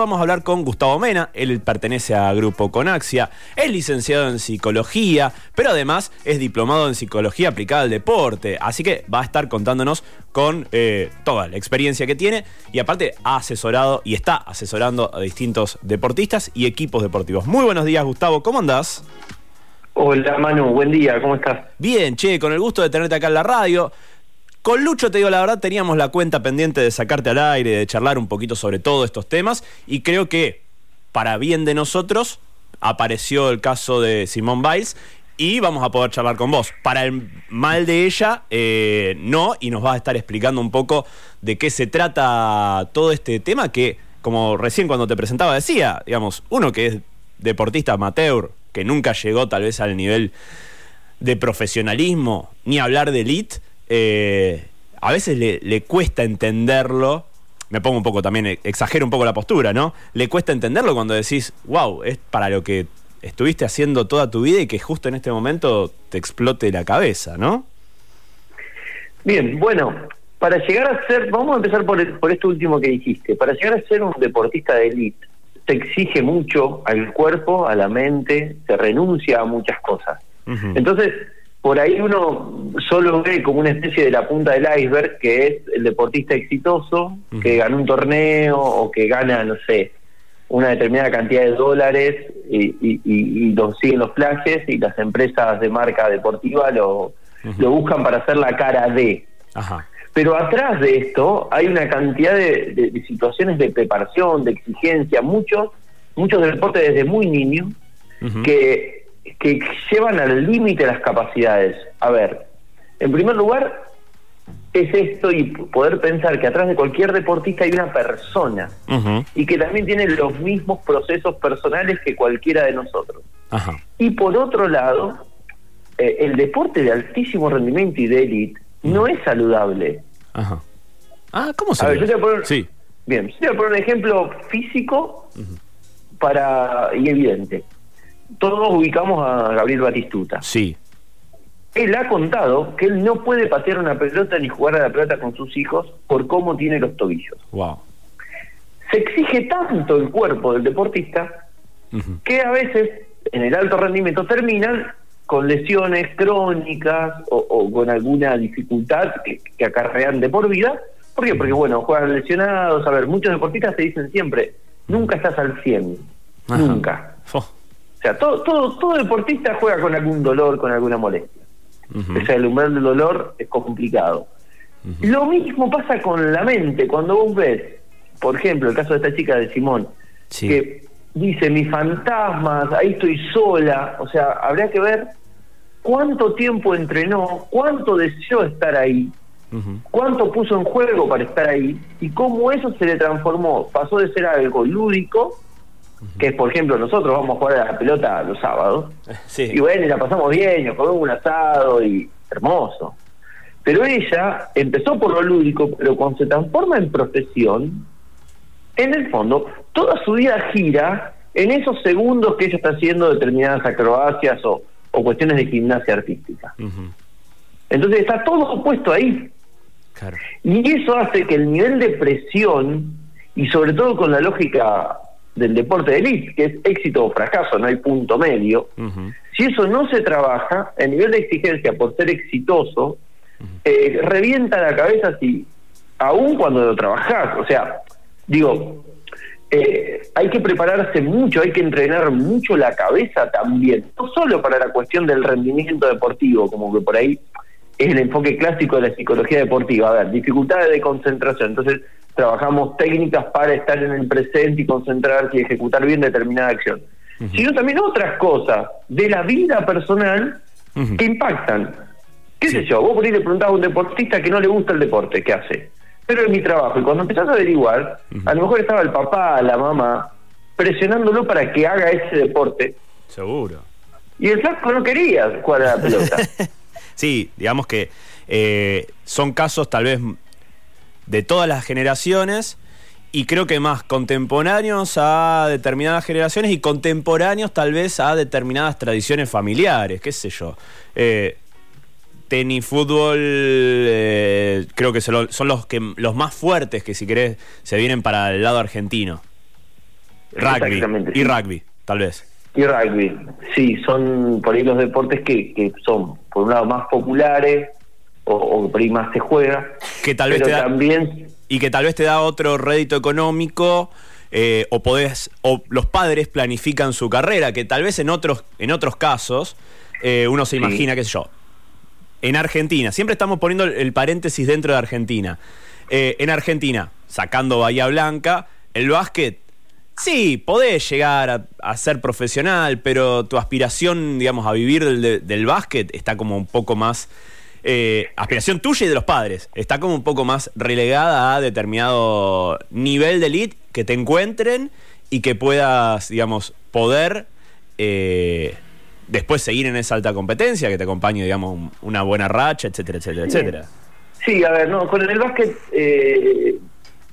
Vamos a hablar con Gustavo Mena, él pertenece a Grupo Conaxia, es licenciado en psicología, pero además es diplomado en psicología aplicada al deporte, así que va a estar contándonos con eh, toda la experiencia que tiene y aparte ha asesorado y está asesorando a distintos deportistas y equipos deportivos. Muy buenos días Gustavo, ¿cómo andás? Hola Manu, buen día, ¿cómo estás? Bien, che, con el gusto de tenerte acá en la radio. Con Lucho, te digo la verdad, teníamos la cuenta pendiente de sacarte al aire, de charlar un poquito sobre todos estos temas y creo que para bien de nosotros apareció el caso de Simón Biles y vamos a poder charlar con vos. Para el mal de ella, eh, no, y nos vas a estar explicando un poco de qué se trata todo este tema que, como recién cuando te presentaba decía, digamos, uno que es deportista amateur, que nunca llegó tal vez al nivel de profesionalismo, ni hablar de elite, eh, a veces le, cuesta entenderlo. Me pongo un poco también, exagero un poco la postura, ¿no? Le cuesta entenderlo cuando decís, wow, es para lo que estuviste haciendo toda tu vida y que justo en este momento te explote la cabeza, ¿no? Bien, bueno, para llegar a ser, vamos a empezar por, por esto último que dijiste, para llegar a ser un deportista de élite, se exige mucho al cuerpo, a la mente, se renuncia a muchas cosas. Entonces, por ahí uno solo ve como una especie de la punta del iceberg, que es el deportista exitoso, que gana un torneo o que gana, no sé, una determinada cantidad de dólares y, y, y, lo siguen los flashes y las empresas de marca deportiva lo, lo buscan para hacer la cara de. Pero atrás de esto hay una cantidad de, situaciones de preparación, de exigencia, muchos, muchos deportes desde muy niños que que llevan al límite las capacidades. A ver, en primer lugar, es esto y poder pensar que atrás de cualquier deportista hay una persona y que también tiene los mismos procesos personales que cualquiera de nosotros. Y por otro lado, eh, el deporte de altísimo rendimiento y de élite no es saludable. Ah, ¿cómo se a ver, yo te voy a poner, sí. Bien, yo te voy a poner un ejemplo físico para y evidente todos ubicamos a Gabriel Batistuta. Sí. Él ha contado que él no puede patear una pelota ni jugar a la pelota con sus hijos por cómo tiene los tobillos. Wow. Se exige tanto el cuerpo del deportista que a veces en el alto rendimiento terminan con lesiones crónicas o, con alguna dificultad que, acarrean de por vida. ¿Por qué? Porque, bueno, juegan lesionados. A ver, muchos deportistas te dicen siempre, nunca estás al 100. Nunca. O sea, todo, todo, todo deportista juega con algún dolor, con alguna molestia. O sea, el umbral del dolor es complicado. Lo mismo pasa con la mente. Cuando vos ves, por ejemplo, el caso de esta chica de Simón, que dice, mis fantasmas, ahí estoy sola. O sea, habría que ver cuánto tiempo entrenó, cuánto deseó estar ahí, cuánto puso en juego para estar ahí y cómo eso se le transformó. Pasó de ser algo lúdico que por ejemplo nosotros vamos a jugar a la pelota los sábados. Y bueno y la pasamos bien nos comemos un asado y hermoso. Pero ella empezó por lo lúdico pero cuando se transforma en profesión en el fondo toda su vida gira en esos segundos que ella está haciendo determinadas acrobacias o, cuestiones de gimnasia artística. Entonces está todo puesto ahí. Y eso hace que el nivel de presión y sobre todo con la lógica del deporte de élite, que es éxito o fracaso, no hay punto medio, si eso no se trabaja, el nivel de exigencia por ser exitoso eh, revienta la cabeza si, aún cuando lo trabajás, o sea, digo, eh, hay que prepararse mucho, hay que entrenar mucho la cabeza también, no solo para la cuestión del rendimiento deportivo, como que por ahí es el enfoque clásico de la psicología deportiva, a ver, dificultades de concentración, entonces trabajamos técnicas para estar en el presente y concentrarse y ejecutar bien determinada acción, sino también otras cosas de la vida personal que impactan. ¿Qué sé yo? Vos por ahí le preguntás a un deportista que no le gusta el deporte, ¿qué hace? Pero es mi trabajo. Y cuando empezás a averiguar, a lo mejor estaba el papá, la mamá, presionándolo para que haga ese deporte. Seguro. Y el flaco no quería jugar a la pelota. sí, digamos que eh, son casos tal vez de todas las generaciones y creo que más contemporáneos a determinadas generaciones y contemporáneos tal vez a determinadas tradiciones familiares, qué sé yo. Eh, tenis, fútbol, eh, creo que son los, que, los más fuertes que si querés se vienen para el lado argentino. Rugby. Y sí. rugby, tal vez. Y rugby, sí, son por ahí los deportes que, que son, por un lado, más populares o, o más se juega. Que tal vez pero te da- también, y que tal vez te da otro rédito económico eh, o podés o los padres planifican su carrera que tal vez en otros en otros casos eh, uno se Sí. imagina qué sé yo en Argentina siempre estamos poniendo el- paréntesis dentro de Argentina Eh, en Argentina sacando Bahía Blanca el básquet Sí, podés llegar a, a ser profesional, pero tu aspiración, digamos, a vivir del, de- del básquet está como un poco más. Eh, aspiración tuya y de los padres. Está como un poco más relegada a determinado nivel de elite que te encuentren y que puedas, digamos, poder eh, después seguir en esa alta competencia, que te acompañe, digamos, un- una buena racha, etcétera, etcétera, etcétera. sí, a ver, no, con el básquet, eh,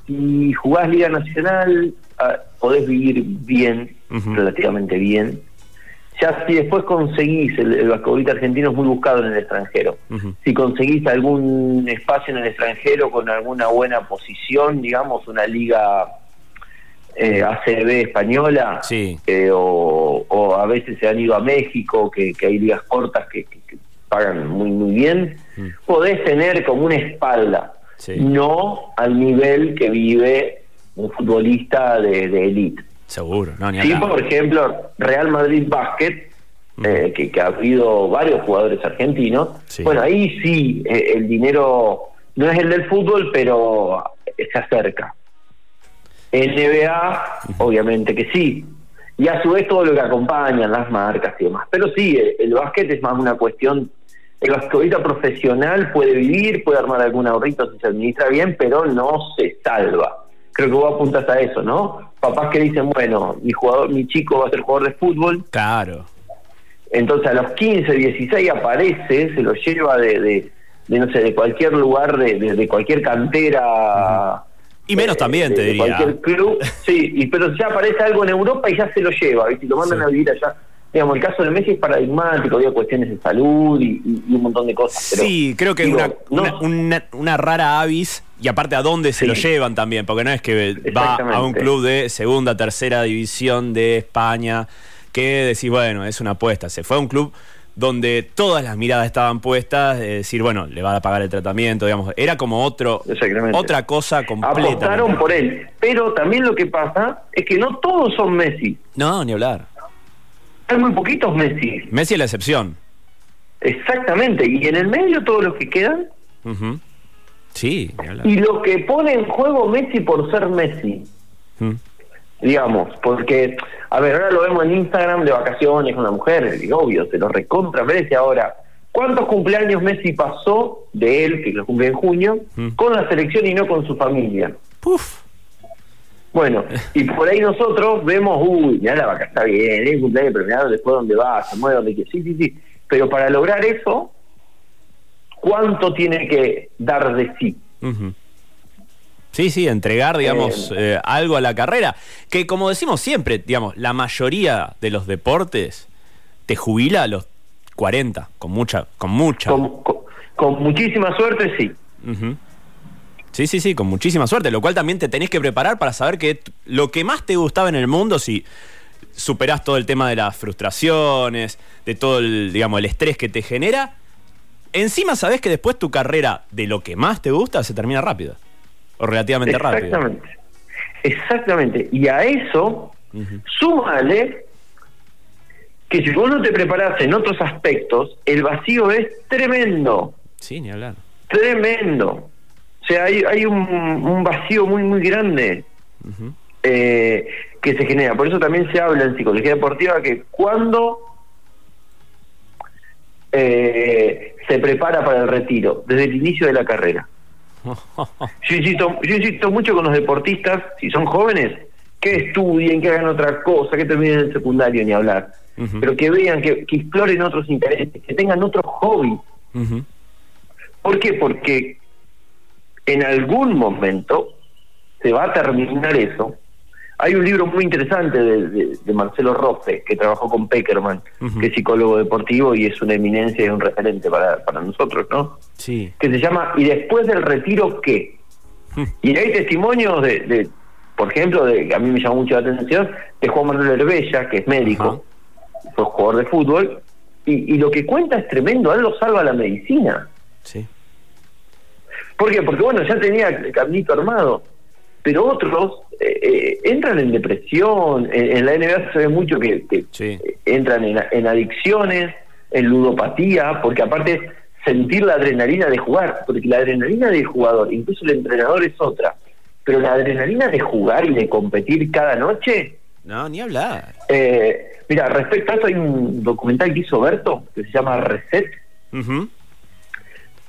si jugás Liga Nacional, ah, podés vivir bien, relativamente bien. Ya si después conseguís, el, el basquetbolista argentino es muy buscado en el extranjero. Si conseguís algún espacio en el extranjero con alguna buena posición, digamos, una liga eh, ACB española, Sí. eh, o, o a veces se han ido a México, que, que hay ligas cortas que, que- que pagan muy, muy bien, podés tener como una espalda, Sí. no al nivel que vive un futbolista de, de elite. Seguro, no, ni Sí, por ejemplo, Real Madrid Basket, eh, que, que ha habido varios jugadores argentinos. Sí. Bueno, ahí sí, eh, el dinero no es el del fútbol, pero se acerca. NBA, obviamente que sí. Y a su vez todo lo que acompañan, las marcas y demás. Pero sí, el, el básquet es más una cuestión. El basquetbolista profesional puede vivir, puede armar algún ahorrito si se administra bien, pero no se salva. Creo que vos apuntas a eso, ¿no? Papás que dicen, bueno, mi jugador, mi chico va a ser jugador de fútbol, Claro. entonces a los 15, 16 aparece, se lo lleva de, de, de, no sé, de cualquier lugar, de, de, cualquier cantera. Y menos eh, también, de- te de diría. Cualquier club, sí, y, pero ya aparece algo en Europa y ya se lo lleva, ¿viste? lo mandan Sí. a vivir allá. Digamos, el caso de Messi es paradigmático, había cuestiones de salud y, y- y un montón de cosas. pero, sí, creo que digo, una, no- una, una- una rara avis y aparte a dónde se Sí. lo llevan también, porque no es que va a un club de segunda, tercera división de España que decís, bueno, es una apuesta. Se fue a un club donde todas las miradas estaban puestas, de decir, bueno, le va a pagar el tratamiento, digamos, era como otro, otra cosa completa. apostaron por él. Pero también lo que pasa es que no todos son Messi. No, ni hablar. Hay muy poquitos Messi. Messi es la excepción. Exactamente. Y en el medio todos los que quedan. Sí. Y lo que pone en juego Messi por ser Messi. Digamos, porque, a ver, ahora lo vemos en Instagram de vacaciones con la mujer, y obvio, se lo recontra merece ahora. ¿Cuántos cumpleaños Messi pasó de él, que lo cumple en junio, con la selección y no con su familia? Puf. Bueno, y por ahí nosotros vemos, uy, mira la vaca, está bien, es un cumpleaños premiado, después donde va, se mueve donde quiere. Sí, sí, sí. Pero para lograr eso, ¿cuánto tiene que dar de sí? Sí, sí, entregar, digamos, eh, algo a la carrera. Que como decimos siempre, digamos, la mayoría de los deportes te jubila a los 40, con mucha, con mucha. Con, con- con muchísima suerte, sí. Sí, sí, sí, con muchísima suerte, lo cual también te tenés que preparar para saber que lo que más te gustaba en el mundo, si superás todo el tema de las frustraciones, de todo el, digamos, el estrés que te genera, encima sabés que después tu carrera de lo que más te gusta se termina rápido. O relativamente rápido. Exactamente. Exactamente. Y a eso, súmale que si vos no te preparás en otros aspectos, el vacío es tremendo. Sí, ni hablar. Tremendo. O sea, hay, hay un, un vacío muy, muy grande eh, que se genera. Por eso también se habla en psicología deportiva que cuando eh, se prepara para el retiro, desde el inicio de la carrera. Yo insisto, yo insisto mucho con los deportistas, si son jóvenes, que estudien, que hagan otra cosa, que terminen el secundario ni hablar, pero que vean, que, que exploren otros intereses, que tengan otros hobbies. Ujú. ¿Por qué? Porque en algún momento se va a terminar eso. Hay un libro muy interesante de, de- de Marcelo Rofe, que trabajó con Peckerman, que es psicólogo deportivo y es una eminencia y un referente para, para nosotros, ¿no? Sí. Que se llama ¿Y después del retiro qué? Mm. Y hay testimonios de, de, por ejemplo, de, a mí me llamó mucho la atención, de Juan Manuel Herbella, que es médico, fue jugador de fútbol, y, lo que cuenta es tremendo, él lo salva la medicina. Sí. ¿Por qué? Porque bueno, ya tenía el caminito armado, pero otros eh, eh, entran en depresión, en, la NBA se ve mucho que, entran en, en adicciones, en ludopatía, porque aparte sentir la adrenalina de jugar, porque la adrenalina del jugador, incluso el entrenador es otra, pero la adrenalina de jugar y de competir cada noche. No, ni hablar. Eh, mira, respecto a eso, hay un documental que hizo Berto que se llama Reset.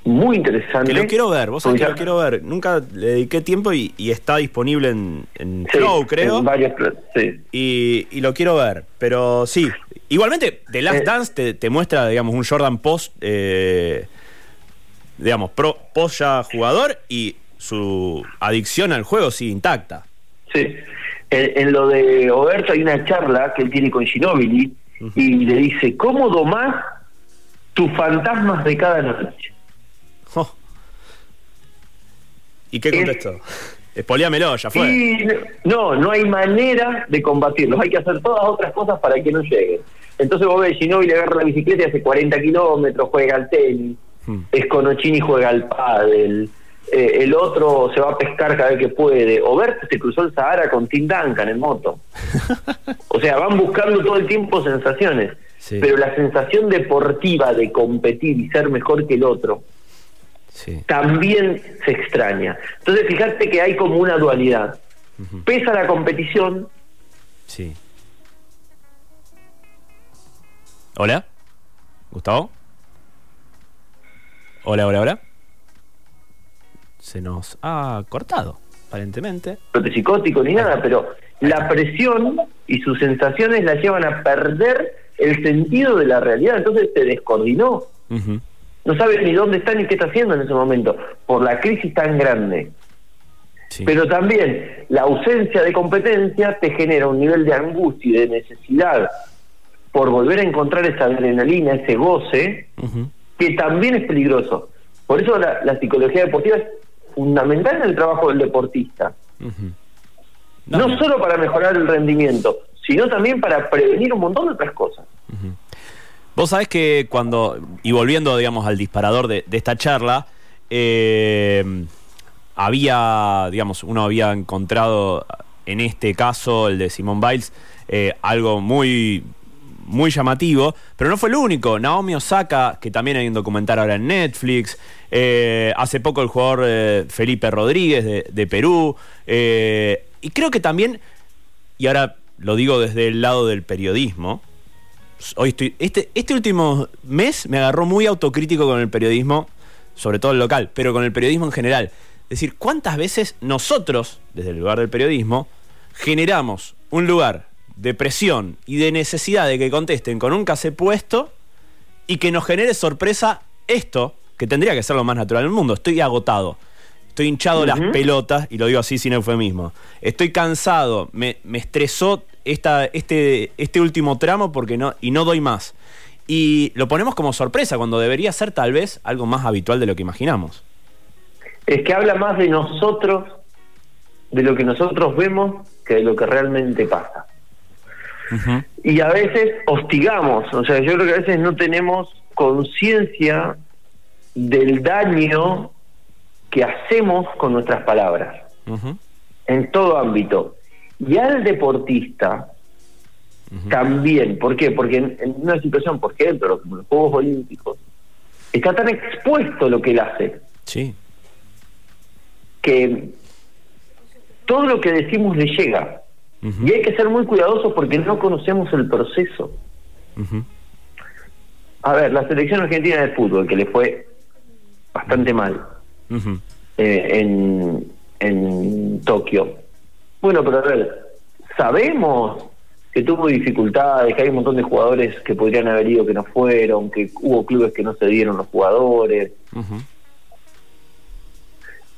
Muy interesante. Que lo quiero ver, vos sabés que lo quiero ver. Nunca le dediqué tiempo y, está disponible en, en Flow, creo. En varios, sí. Y, y, lo quiero ver. Pero sí, igualmente, The Last eh, Dance te, te, muestra, digamos, un Jordan Post, eh, digamos, pro, post ya jugador y su adicción al juego sigue intacta. Sí. En, lo de Oberto hay una charla que él tiene con Ginobili y le dice, ¿cómo domás tus fantasmas de cada noche? ¿Y qué contestó? Espolíamelo, ya fue. no, no hay manera de combatirlos. Hay que hacer todas otras cosas para que no lleguen. Entonces vos ves, Ginobili agarra la bicicleta y hace 40 kilómetros, juega al tenis. Hmm. Esconocini juega al pádel. Eh, el otro se va a pescar cada vez que puede. O Bert se cruzó el Sahara con Tim Duncan en moto. o sea, van buscando todo el tiempo sensaciones. Pero la sensación deportiva de competir y ser mejor que el otro también se extraña. Entonces, fíjate que hay como una dualidad. Pesa la competición. Sí. Hola, Gustavo. Hola, hola, hola se nos ha cortado, aparentemente. No es psicótico ni nada, pero la presión y sus sensaciones la llevan a perder el sentido de la realidad, entonces se descoordinó. No sabe ni dónde está ni qué está haciendo en ese momento, por la crisis tan grande. Pero también la ausencia de competencia te genera un nivel de angustia y de necesidad por volver a encontrar esa adrenalina, ese goce, que también es peligroso. Por eso la, la, psicología deportiva es fundamental en el trabajo del deportista. no, solo para mejorar el rendimiento, sino también para prevenir un montón de otras cosas. Vos sabés que cuando, y volviendo, digamos, al disparador de, esta charla, eh, había, digamos, uno había encontrado en este caso, el de Simón Biles, eh, algo muy muy llamativo, pero no fue el único. Naomi Osaka, que también hay un documental ahora en Netflix. Eh, hace poco el jugador Felipe Rodríguez de, Perú. Y creo que también, y ahora lo digo desde el lado del periodismo, hoy estoy, este, este último mes me agarró muy autocrítico con el periodismo, sobre todo el local, pero con el periodismo en general. Es decir, ¿cuántas veces nosotros, desde el lugar del periodismo, generamos un lugar de presión y de necesidad de que contesten con un case puesto y que nos genere sorpresa esto, que tendría que ser lo más natural del mundo. Estoy agotado. Estoy hinchado las pelotas, y lo digo así sin eufemismo. Estoy cansado, me, estresó esta, este, este último tramo porque no, y no doy más. Y lo ponemos como sorpresa, cuando debería ser tal vez algo más habitual de lo que imaginamos. Es que habla más de nosotros, de lo que nosotros vemos, que de lo que realmente pasa. Y a veces hostigamos, o sea, yo creo que a veces no tenemos conciencia del daño que hacemos con nuestras palabras, en todo ámbito. Y al deportista también, ¿por qué? Porque en, una situación, por ejemplo, como los Juegos Olímpicos, está tan expuesto lo que él hace. Sí. Que todo lo que decimos le llega. Y hay que ser muy cuidadosos porque no conocemos el proceso. A ver, la selección argentina de fútbol, que le fue bastante mal eh, en, en Tokio. Bueno, pero a ver, sabemos que tuvo dificultades, que hay un montón de jugadores que podrían haber ido que no fueron, que hubo clubes que no se dieron los jugadores.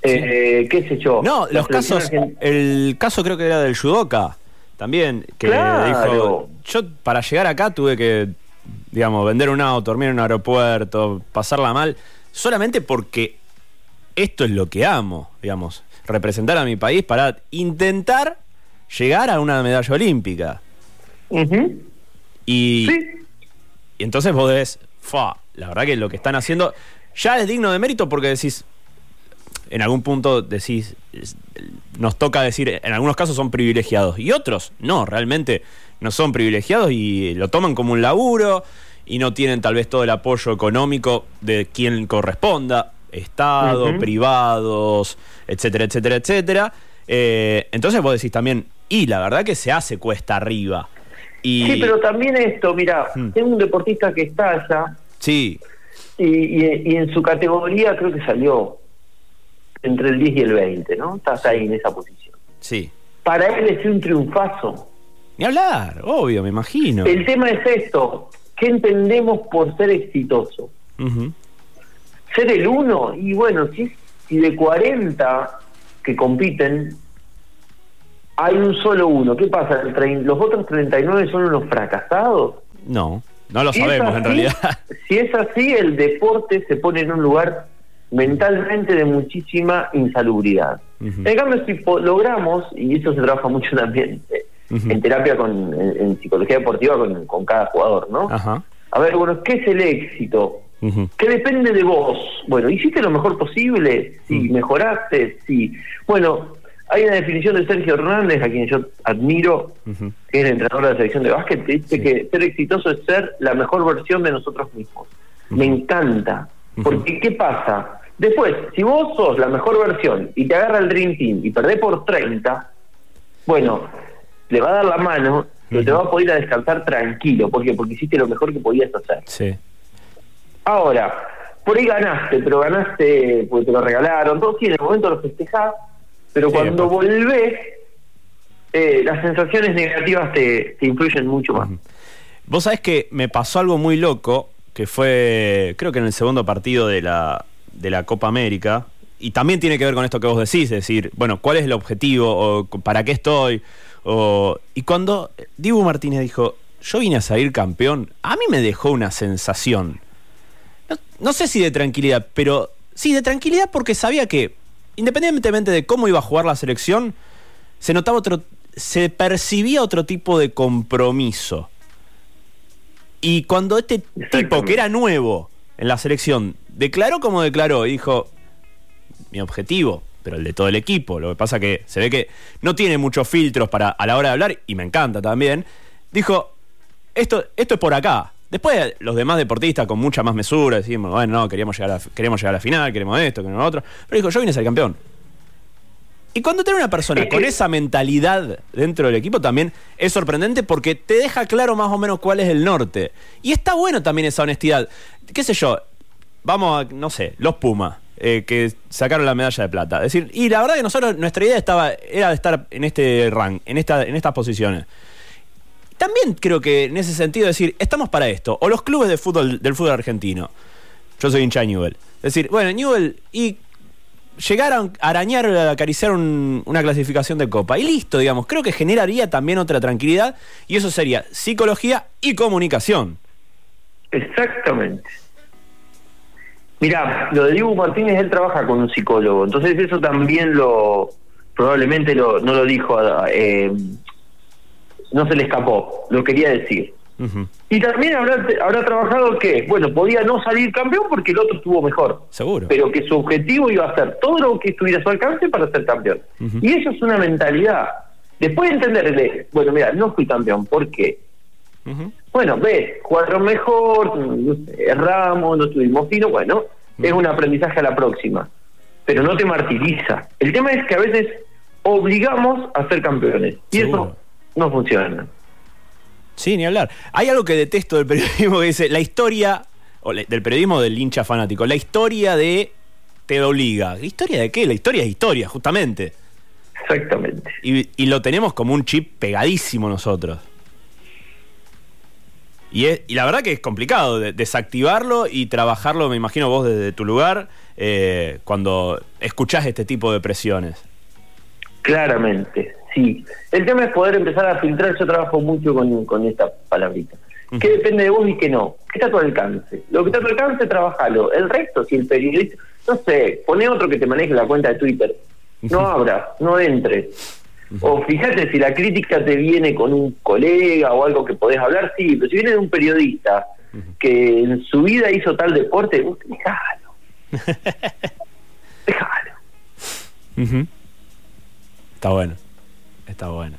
Eh, ¿Qué sé yo? No, los casos. El caso creo que era del judoka también, que dijo: Yo para llegar acá tuve que, digamos, vender un auto, dormir en un aeropuerto, pasarla mal, solamente porque esto es lo que amo, digamos. Representar a mi país para intentar llegar a una medalla olímpica. y, y entonces vos decís, fa, la verdad que lo que están haciendo ya es digno de mérito porque decís, en algún punto decís, nos toca decir, en algunos casos son privilegiados y otros no, realmente no son privilegiados y lo toman como un laburo y no tienen tal vez todo el apoyo económico de quien corresponda, Estado, privados, etcétera, etcétera, etcétera. Eh, entonces vos decís también, y la verdad que se hace cuesta arriba. Y... Sí, pero también esto, mira, hmm. tengo un deportista que está allá. Sí. Y, y, en su categoría creo que salió entre el 10 y el 20, ¿no? Estás ahí en esa posición. Sí. Para él es un triunfazo. Ni hablar, obvio, me imagino. El tema es esto, ¿qué entendemos por ser exitoso? Ser el uno, y bueno, si, si de 40 que compiten, hay un solo uno, ¿qué pasa? ¿Los otros 39 son unos fracasados? No, no lo sabemos en realidad. Si es así, el deporte se pone en un lugar mentalmente de muchísima insalubridad. En cambio, si logramos, y eso se trabaja mucho también en terapia, con, en, psicología deportiva con, con, cada jugador, ¿no? A ver, bueno, ¿qué es el éxito? ¿Qué depende de vos? Bueno, ¿hiciste lo mejor posible? Sí, mejoraste, sí. Bueno, hay una definición de Sergio Hernández, a quien yo admiro, que es el entrenador de la selección de básquet, que dice que ser exitoso es ser la mejor versión de nosotros mismos. Me encanta. Porque, ¿qué pasa? Después, si vos sos la mejor versión y te agarra el Dream Team y perdés por 30, bueno, le va a dar la mano, pero te va a poder ir a descansar tranquilo. ¿Por qué? Porque hiciste lo mejor que podías hacer. Sí. Ahora, por ahí ganaste, pero ganaste porque te lo regalaron, todo sí, en el momento lo festejás, pero cuando volvés, eh, las sensaciones negativas te, influyen mucho más. Vos sabés que me pasó algo muy loco, que fue, creo que en el segundo partido de la, de la Copa América, y también tiene que ver con esto que vos decís, es decir, bueno, ¿cuál es el objetivo? o ¿Para qué estoy? O, y cuando Dibu Martínez dijo, yo vine a salir campeón, a mí me dejó una sensación, no, no sé si de tranquilidad, pero sí de tranquilidad porque sabía que independientemente de cómo iba a jugar la selección, se notaba otro, se percibía otro tipo de compromiso. Y cuando este tipo, que era nuevo en la selección, declaró como declaró y dijo, mi objetivo, pero el de todo el equipo, lo que pasa que se ve que no tiene muchos filtros para a la hora de hablar, y me encanta también, dijo, esto, esto es por acá, Después los demás deportistas con mucha más mesura decimos, bueno, no, queríamos llegar a, queremos llegar a la final, queremos esto, queremos otro. Pero dijo, yo vine a ser campeón. Y cuando tiene una persona con esa mentalidad dentro del equipo también es sorprendente porque te deja claro más o menos cuál es el norte. Y está bueno también esa honestidad. ¿Qué sé yo? Vamos a, no sé, los Pumas, eh, que sacaron la medalla de plata. Es decir, y la verdad que nosotros, nuestra idea estaba, era de estar en este rank, en, esta, en estas posiciones también creo que en ese sentido decir, estamos para esto. O los clubes de fútbol, del fútbol argentino. Yo soy hincha de Newell. Decir, bueno, Newell y llegar a arañar, a acariciar una clasificación de copa. Y listo, digamos. Creo que generaría también otra tranquilidad. Y eso sería psicología y comunicación. Exactamente. Mirá, lo de Diego Martínez, él trabaja con un psicólogo. Entonces eso también lo, probablemente no lo dijo eh, no se le escapó, lo quería decir. Y también habrá, habrá trabajado que, bueno, podía no salir campeón porque el otro estuvo mejor. Seguro. Pero que su objetivo iba a ser todo lo que estuviera a su alcance para ser campeón. Y eso es una mentalidad. Después de entender, bueno, mira, no fui campeón, ¿por qué? Bueno, ves, jugaron mejor, erramos, no estuvimos finos, bueno, es un aprendizaje a la próxima. Pero no te martiriza. El tema es que a veces obligamos a ser campeones. Y eso no funciona. Sí, ni hablar. Hay algo que detesto del periodismo que dice, la historia, o del periodismo del hincha fanático, la historia de te obliga. ¿La historia de qué? La historia es historia, justamente. Exactamente. Y, lo tenemos como un chip pegadísimo nosotros. Y, y la verdad que es complicado desactivarlo y trabajarlo, me imagino vos desde tu lugar, eh, cuando escuchás este tipo de presiones. Claramente, sí. El tema es poder empezar a filtrar, yo trabajo mucho con, con esta palabrita. ¿Qué depende de vos y qué no? ¿Qué está a tu alcance? Lo que está a tu alcance, trabajalo. El resto, si el periodista, no sé, pone otro que te maneje la cuenta de Twitter. no abras, no entres. O fíjate si la crítica te viene con un colega o algo que podés hablar, sí, pero si viene de un periodista que en su vida hizo tal deporte, déjalo. déjalo. Está bueno, está bueno.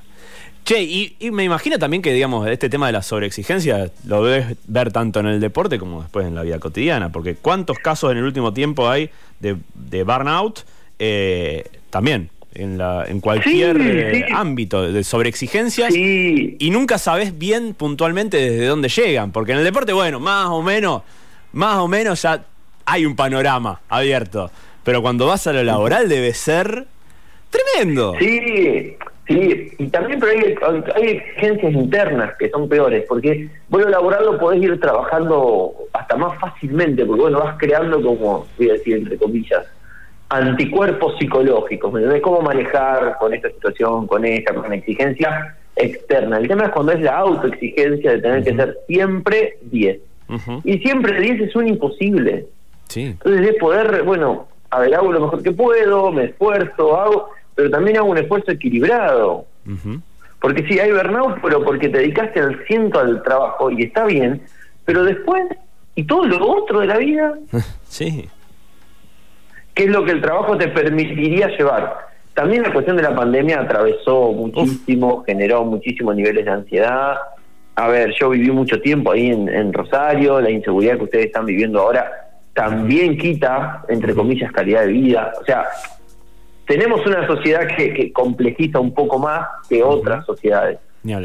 Che, y, me imagino también que, digamos, este tema de la sobreexigencia lo debes ver tanto en el deporte como después en la vida cotidiana, porque ¿cuántos casos en el último tiempo hay de, de burnout? Eh, también en, la, en cualquier eh, ámbito de sobreexigencias sí. y nunca sabes bien puntualmente desde dónde llegan, porque en el deporte, bueno, más o menos, más o menos ya hay un panorama abierto, pero cuando vas a lo laboral debe ser tremendo. Sí, sí, y también pero hay, hay exigencias internas que son peores, porque vos lo laboral lo podés ir trabajando hasta más fácilmente, porque bueno, vas creando como, voy a decir entre comillas, anticuerpos psicológicos, ¿me Cómo manejar con esta situación, con esta, con la exigencia externa. El tema es cuando es la autoexigencia de tener que ser siempre 10. Y siempre 10 es un imposible. Sí. Entonces es poder, bueno, a ver, hago lo mejor que puedo, me esfuerzo, hago, pero también hago un esfuerzo equilibrado. Porque sí, hay burnout, pero porque te dedicaste al ciento al trabajo y está bien, pero después, ¿y todo lo otro de la vida? sí qué es lo que el trabajo te permitiría llevar. También la cuestión de la pandemia atravesó muchísimo, generó muchísimos niveles de ansiedad. A ver, yo viví mucho tiempo ahí en, Rosario, la inseguridad que ustedes están viviendo ahora también quita, entre comillas, calidad de vida. O sea, tenemos una sociedad que, complejiza un poco más que otras sociedades.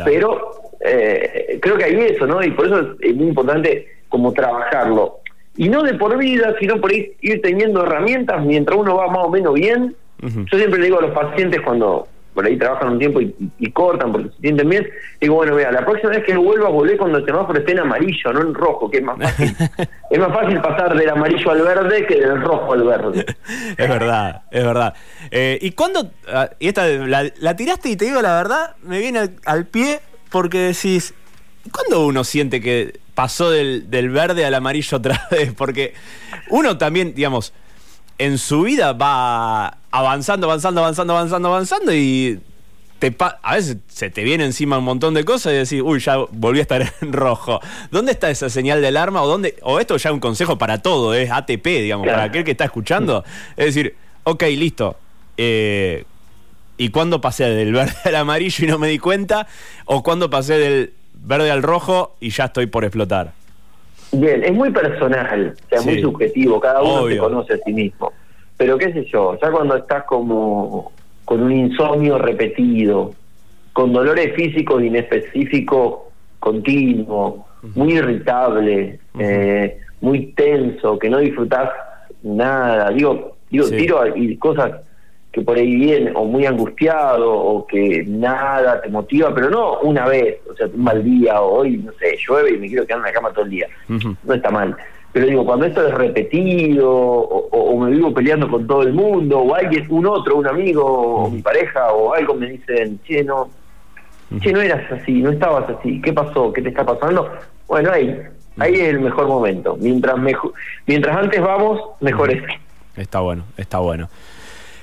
Pero eh, creo que hay eso, ¿no? Y por eso es muy importante como trabajarlo y no de por vida, sino por ir, teniendo herramientas mientras uno va más o menos bien. Yo siempre le digo a los pacientes cuando por ahí trabajan un tiempo y, cortan porque se sienten bien, digo, bueno, vea, la próxima vez que vuelva, volver cuando el semáforo esté en amarillo, no en rojo, que es más fácil. es más fácil pasar del amarillo al verde que del rojo al verde. es verdad, es verdad. Eh, ¿Y cuándo, ah, y esta la, tiraste y te digo la verdad, me viene al, al pie porque decís, ¿cuándo uno siente que pasó del, verde al amarillo otra vez, porque uno también, digamos, en su vida va avanzando, avanzando, avanzando, avanzando, avanzando y te a veces se te viene encima un montón de cosas y decís, uy, ya volví a estar en rojo. ¿Dónde está esa señal de alarma? O, dónde, o esto ya es un consejo para todo, es ATP, digamos, para aquel que está escuchando. Es decir, ok, listo. Eh, ¿Y cuándo pasé del verde al amarillo y no me di cuenta? ¿O cuándo pasé del verde al rojo y ya estoy por explotar. Bien, es muy personal, o sea, muy subjetivo, cada uno se conoce a sí mismo. Pero qué sé yo, ya cuando estás como con un insomnio repetido, con dolores físicos inespecíficos continuos, muy irritable, eh, muy tenso, que no disfrutás nada, digo, digo, tiro y cosas que por ahí viene, o muy angustiado, o que nada te motiva, pero no una vez, o sea, un mal día, o hoy, no sé, llueve y me quiero quedar en la cama todo el día. No está mal. Pero digo, cuando esto es repetido, o, me vivo peleando con todo el mundo, o alguien, un otro, un amigo, o mi pareja, o algo me dicen, che, no, che, no eras así, no estabas así, ¿qué pasó? ¿Qué te está pasando? Bueno, ahí, ahí es el mejor momento. Mientras, mejor, mientras antes vamos, mejor es. Está bueno, está bueno.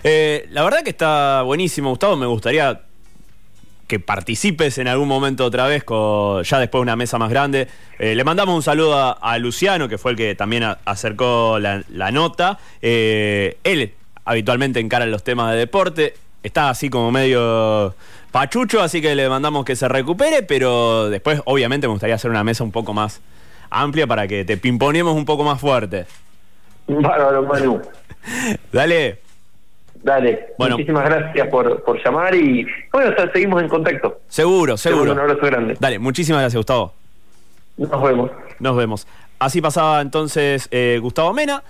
Eh, la verdad que está buenísimo, Gustavo. Me gustaría que participes en algún momento otra vez, con, ya después de una mesa más grande. Eh, le mandamos un saludo a, Luciano, que fue el que también acercó la, nota. Eh, él habitualmente encara los temas de deporte. Está así como medio pachucho, así que le mandamos que se recupere, pero después obviamente me gustaría hacer una mesa un poco más amplia para que te pimponemos un poco más fuerte. Bárbaro, Manu. Dale. Dale, muchísimas gracias por, por llamar y bueno, seguimos en contacto. Seguro, seguro. Un abrazo grande. Dale, muchísimas gracias, Gustavo. Nos vemos. Nos vemos. Así pasaba entonces eh, Gustavo Mena.